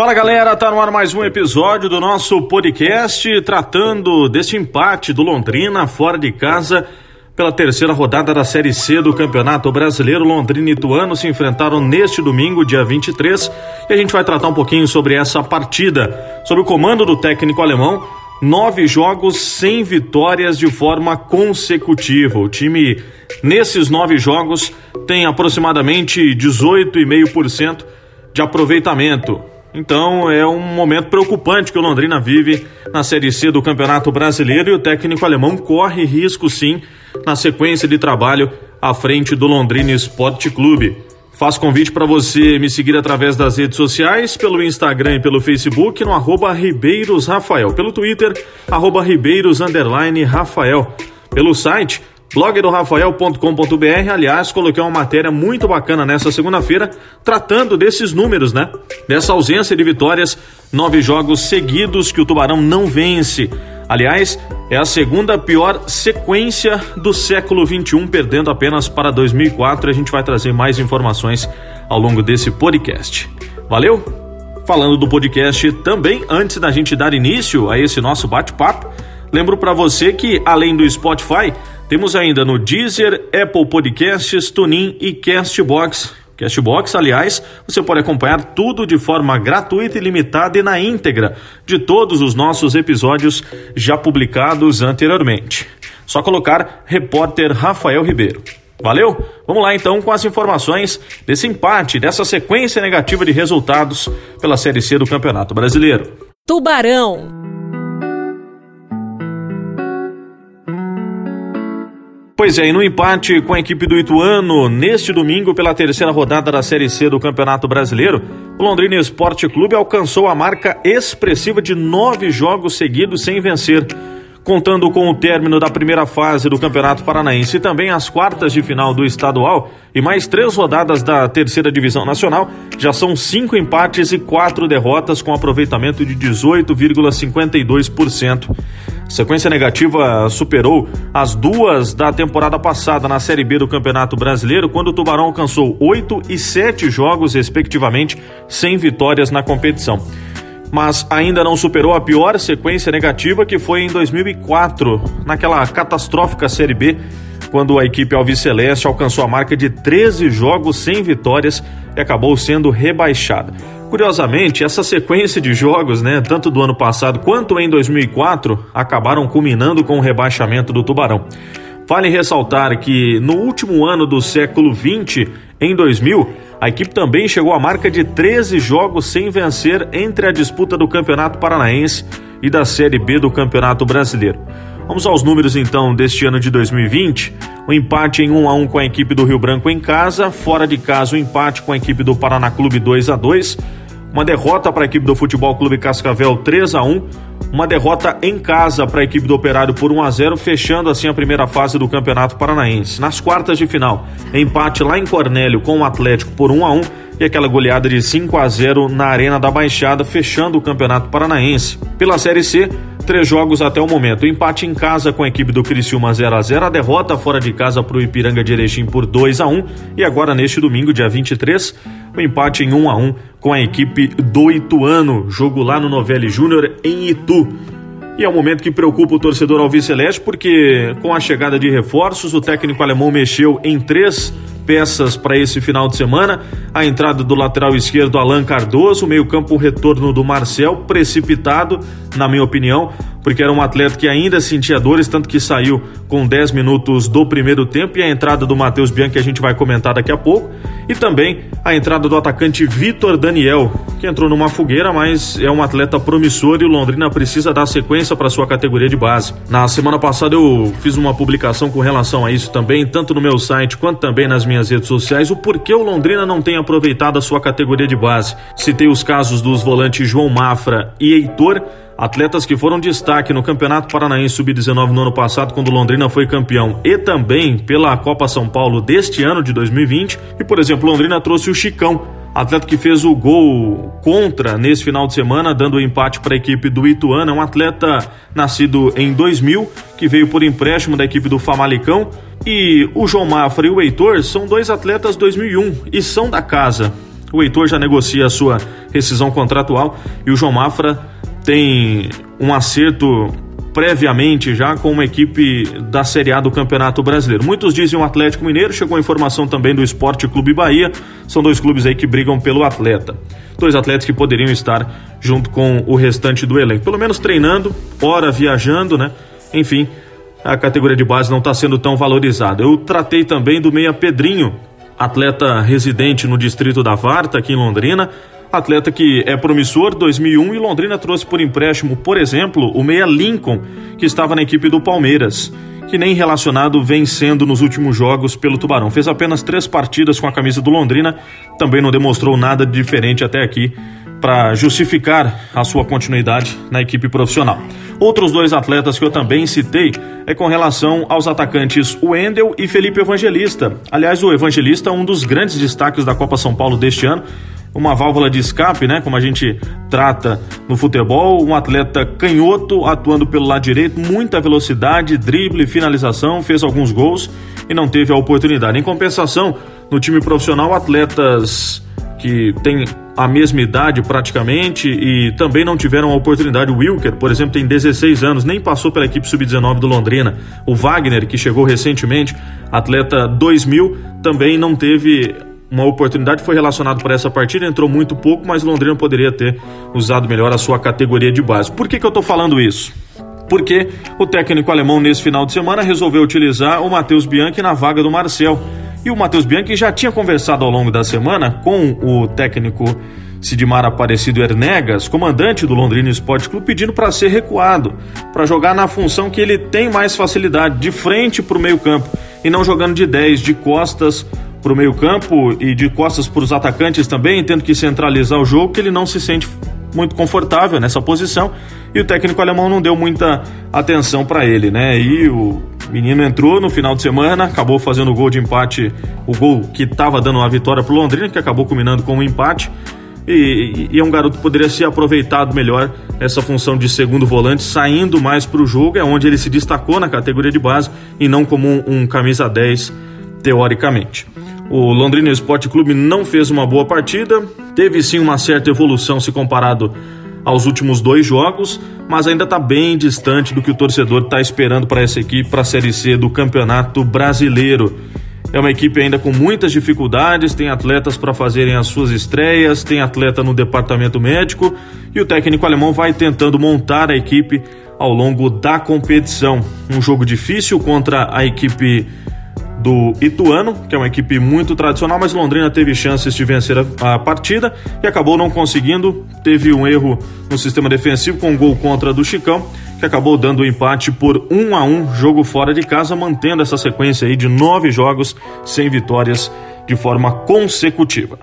Fala galera, tá no ar mais um episódio do nosso podcast tratando deste empate do Londrina fora de casa pela terceira rodada da Série C do Campeonato Brasileiro. Londrina e Ituano se enfrentaram neste domingo, dia 23, e a gente vai tratar um pouquinho sobre essa partida, sobre o comando do técnico alemão. Nove jogos sem vitórias de forma consecutiva. O time, nesses nove jogos, tem aproximadamente 18,5% de aproveitamento. Então é um momento preocupante que o Londrina vive na Série C do Campeonato Brasileiro e o técnico alemão corre risco sim na sequência de trabalho à frente do Londrina Esporte Clube. Faço convite para você me seguir através das redes sociais, pelo Instagram e pelo Facebook, no arroba pelo Twitter, arroba pelo site blogdorafael.com.br. Aliás, coloquei uma matéria muito bacana nessa segunda-feira tratando desses números, né? Dessa ausência de vitórias, nove jogos seguidos que o Tubarão não vence. Aliás, é a segunda pior sequência do século 21, perdendo apenas para 2004. A gente vai trazer mais informações ao longo desse podcast. Valeu? Falando do podcast também, antes da gente dar início a esse nosso bate-papo, lembro para você que além do Spotify, temos ainda no Deezer, Apple Podcasts, TuneIn e Castbox. Castbox, aliás, você pode acompanhar tudo de forma gratuita e limitada e na íntegra de todos os nossos episódios já publicados anteriormente. Só colocar repórter Rafael Ribeiro. Valeu? Vamos lá então com as informações desse empate, dessa sequência negativa de resultados pela Série C do Campeonato Brasileiro. Tubarão Pois é, e no empate com a equipe do Ituano, neste domingo, pela terceira rodada da Série C do Campeonato Brasileiro, o Londrina Esporte Clube alcançou a marca expressiva de nove jogos seguidos sem vencer contando com o término da primeira fase do Campeonato Paranaense e também as quartas de final do estadual e mais três rodadas da terceira divisão nacional, já são cinco empates e quatro derrotas com aproveitamento de 18,52%. A sequência negativa superou as duas da temporada passada na Série B do Campeonato Brasileiro, quando o Tubarão alcançou oito e sete jogos, respectivamente, sem vitórias na competição mas ainda não superou a pior sequência negativa que foi em 2004, naquela catastrófica Série B, quando a equipe alviceleste alcançou a marca de 13 jogos sem vitórias e acabou sendo rebaixada. Curiosamente, essa sequência de jogos, né, tanto do ano passado quanto em 2004, acabaram culminando com o rebaixamento do Tubarão. Vale ressaltar que no último ano do século 20, em 2000, a equipe também chegou à marca de 13 jogos sem vencer entre a disputa do Campeonato Paranaense e da Série B do Campeonato Brasileiro. Vamos aos números então deste ano de 2020. O empate em 1 a 1 com a equipe do Rio Branco em casa, fora de casa o empate com a equipe do Paraná Clube 2 a 2, uma derrota para a equipe do Futebol Clube Cascavel 3 a 1, uma derrota em casa para a equipe do Operário por 1 a 0, fechando assim a primeira fase do Campeonato Paranaense. Nas quartas de final, empate lá em Cornélio com o Atlético por 1 a 1 e aquela goleada de 5 a 0 na Arena da Baixada, fechando o Campeonato Paranaense. Pela Série C, três jogos até o momento. Empate em casa com a equipe do Criciúma 0 a 0 a derrota fora de casa para o Ipiranga de Erechim por 2 a 1 e agora neste domingo, dia 23, o empate em 1 a 1 com a equipe do Ituano, jogo lá no Novelli Júnior em Itu. E é um momento que preocupa o torcedor alviceleste porque com a chegada de reforços, o técnico alemão mexeu em três peças para esse final de semana. A entrada do lateral esquerdo Alan Cardoso, meio-campo retorno do Marcel, precipitado, na minha opinião, porque era um atleta que ainda sentia dores, tanto que saiu com 10 minutos do primeiro tempo, e a entrada do Matheus Bianchi a gente vai comentar daqui a pouco, e também a entrada do atacante Vitor Daniel, que entrou numa fogueira, mas é um atleta promissor e o Londrina precisa dar sequência para sua categoria de base. Na semana passada eu fiz uma publicação com relação a isso também, tanto no meu site quanto também nas minhas redes sociais o porquê o Londrina não tem aproveitado a sua categoria de base. Citei os casos dos volantes João Mafra e Heitor, atletas que foram destaque no Campeonato Paranaense Sub-19 no ano passado, quando Londrina foi campeão, e também pela Copa São Paulo deste ano de 2020. E, por exemplo, Londrina trouxe o Chicão, atleta que fez o gol contra nesse final de semana, dando o empate para a equipe do Ituano. É um atleta nascido em 2000, que veio por empréstimo da equipe do Famalicão e o João Mafra e o Heitor são dois atletas 2001 e são da casa. O Heitor já negocia a sua rescisão contratual e o João Mafra tem um acerto previamente já com uma equipe da Série A do Campeonato Brasileiro. Muitos dizem o Atlético Mineiro, chegou a informação também do Esporte Clube Bahia, são dois clubes aí que brigam pelo atleta. Dois atletas que poderiam estar junto com o restante do elenco, pelo menos treinando, ora viajando, né? Enfim, a categoria de base não está sendo tão valorizada. Eu tratei também do meia Pedrinho, atleta residente no distrito da Varta, aqui em Londrina, Atleta que é promissor, 2001 e Londrina trouxe por empréstimo, por exemplo, o meia Lincoln, que estava na equipe do Palmeiras, que nem relacionado vem sendo nos últimos jogos pelo Tubarão. Fez apenas três partidas com a camisa do Londrina, também não demonstrou nada de diferente até aqui para justificar a sua continuidade na equipe profissional. Outros dois atletas que eu também citei é com relação aos atacantes Wendel e Felipe Evangelista. Aliás, o Evangelista é um dos grandes destaques da Copa São Paulo deste ano uma válvula de escape, né? Como a gente trata no futebol, um atleta canhoto atuando pelo lado direito, muita velocidade, drible, finalização, fez alguns gols e não teve a oportunidade. Em compensação, no time profissional, atletas que têm a mesma idade praticamente e também não tiveram a oportunidade. O Wilker, por exemplo, tem 16 anos, nem passou pela equipe sub-19 do Londrina. O Wagner, que chegou recentemente, atleta 2000, também não teve uma oportunidade, foi relacionado para essa partida, entrou muito pouco, mas Londrina poderia ter usado melhor a sua categoria de base. Por que, que eu estou falando isso? Porque o técnico alemão, nesse final de semana, resolveu utilizar o Matheus Bianchi na vaga do Marcel. E o Matheus Bianchi já tinha conversado ao longo da semana com o técnico Sidmar Aparecido Ernegas, comandante do Londrina Esporte Clube, pedindo para ser recuado, para jogar na função que ele tem mais facilidade, de frente para o meio-campo, e não jogando de 10, de costas para o meio-campo e de costas para os atacantes também, tendo que centralizar o jogo, que ele não se sente muito confortável nessa posição e o técnico alemão não deu muita atenção para ele, né? E o menino entrou no final de semana, acabou fazendo o gol de empate, o gol que estava dando a vitória para o Londrina, que acabou culminando com um empate. E, e, é um garoto que poderia ser aproveitado melhor nessa função de segundo volante, saindo mais para o jogo, é onde ele se destacou na categoria de base e não como um, um camisa 10 teoricamente. O Londrina Esporte Clube não fez uma boa partida, teve sim uma certa evolução se comparado aos últimos dois jogos, mas ainda está bem distante do que o torcedor está esperando para essa equipe para a Série C do Campeonato Brasileiro. É uma equipe ainda com muitas dificuldades, tem atletas para fazerem as suas estreias, tem atleta no departamento médico e o técnico alemão vai tentando montar a equipe ao longo da competição. Um jogo difícil contra a equipe do Ituano, que é uma equipe muito tradicional, mas Londrina teve chances de vencer a, a, partida e acabou não conseguindo. Teve um erro no sistema defensivo com um gol contra do Chicão, que acabou dando o um empate por um a um, jogo fora de casa, mantendo essa sequência aí de nove jogos sem vitórias de forma consecutiva.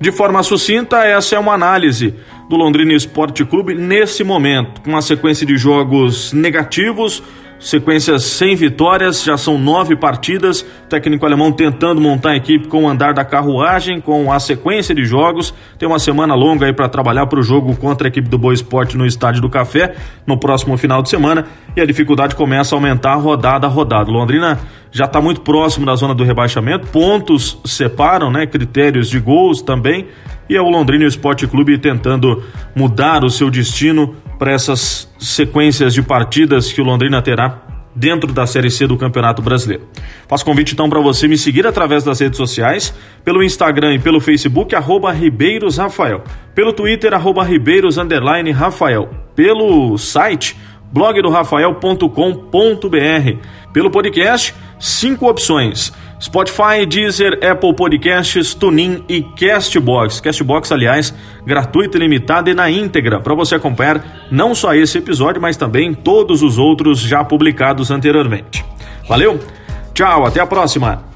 De forma sucinta, essa é uma análise do Londrina Esporte Clube nesse momento, com uma sequência de jogos negativos, sequências sem vitórias, já são nove partidas. Técnico alemão tentando montar a equipe com o andar da carruagem, com a sequência de jogos. Tem uma semana longa aí para trabalhar para o jogo contra a equipe do Boa Esporte no Estádio do Café no próximo final de semana. E a dificuldade começa a aumentar rodada a rodada. Londrina já está muito próximo da zona do rebaixamento, pontos separam, né? Critérios de gols também e é o Londrina Esporte Clube tentando mudar o seu destino para essas sequências de partidas que o Londrina terá dentro da Série C do Campeonato Brasileiro. Faço convite então para você me seguir através das redes sociais, pelo Instagram e pelo Facebook, arroba Ribeiros Rafael, pelo Twitter, arroba Ribeiros Rafael, pelo site blogdorafael.com.br, pelo podcast, cinco opções Spotify, Deezer, Apple Podcasts, TuneIn e Castbox. Castbox, aliás, gratuito limitado e na íntegra para você acompanhar não só esse episódio, mas também todos os outros já publicados anteriormente. Valeu? Tchau, até a próxima!